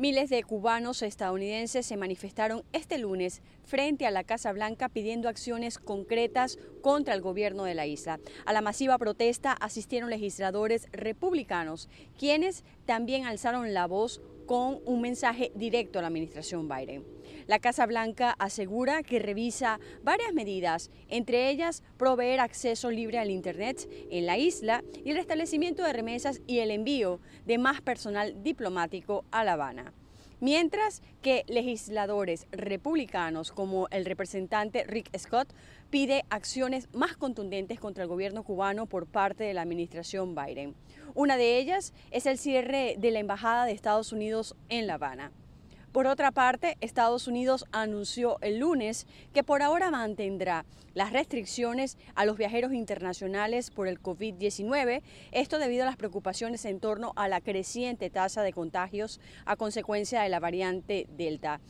Miles de cubanos estadounidenses se manifestaron este lunes frente a la Casa Blanca pidiendo acciones concretas contra el gobierno de la isla. A la masiva protesta asistieron legisladores republicanos, quienes también alzaron la voz con un mensaje directo a la administración Biden. La Casa Blanca asegura que revisa varias medidas, entre ellas proveer acceso libre al Internet en la isla y el restablecimiento de remesas y el envío de más personal diplomático a La Habana. Mientras que legisladores republicanos como el representante Rick Scott pide acciones más contundentes contra el gobierno cubano por parte de la administración Biden. Una de ellas es el cierre de la Embajada de Estados Unidos en La Habana. Por otra parte, Estados Unidos anunció el lunes que por ahora mantendrá las restricciones a los viajeros internacionales por el COVID-19, esto debido a las preocupaciones en torno a la creciente tasa de contagios a consecuencia de la variante Delta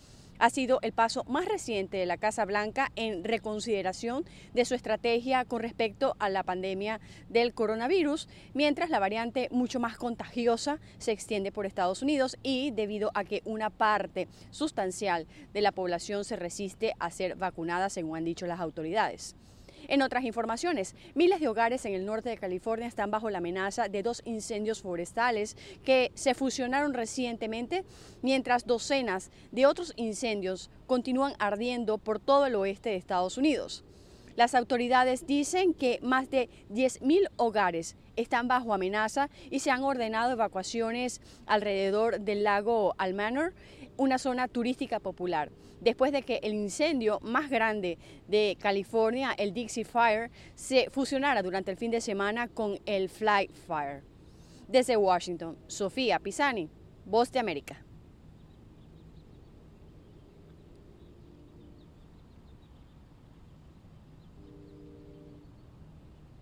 ha sido el paso más reciente de la Casa Blanca en reconsideración de su estrategia con respecto a la pandemia del coronavirus, mientras la variante mucho más contagiosa se extiende por Estados Unidos y debido a que una parte sustancial de la población se resiste a ser vacunada, según han dicho las autoridades. En otras informaciones, miles de hogares en el norte de California están bajo la amenaza de dos incendios forestales que se fusionaron recientemente, mientras docenas de otros incendios continúan ardiendo por todo el oeste de Estados Unidos. Las autoridades dicen que más de 10.000 hogares están bajo amenaza y se han ordenado evacuaciones alrededor del lago Almanor, una zona turística popular, después de que el incendio más grande de California, el Dixie Fire, se fusionara durante el fin de semana con el Fly Fire. Desde Washington, Sofía Pisani, Voz de América.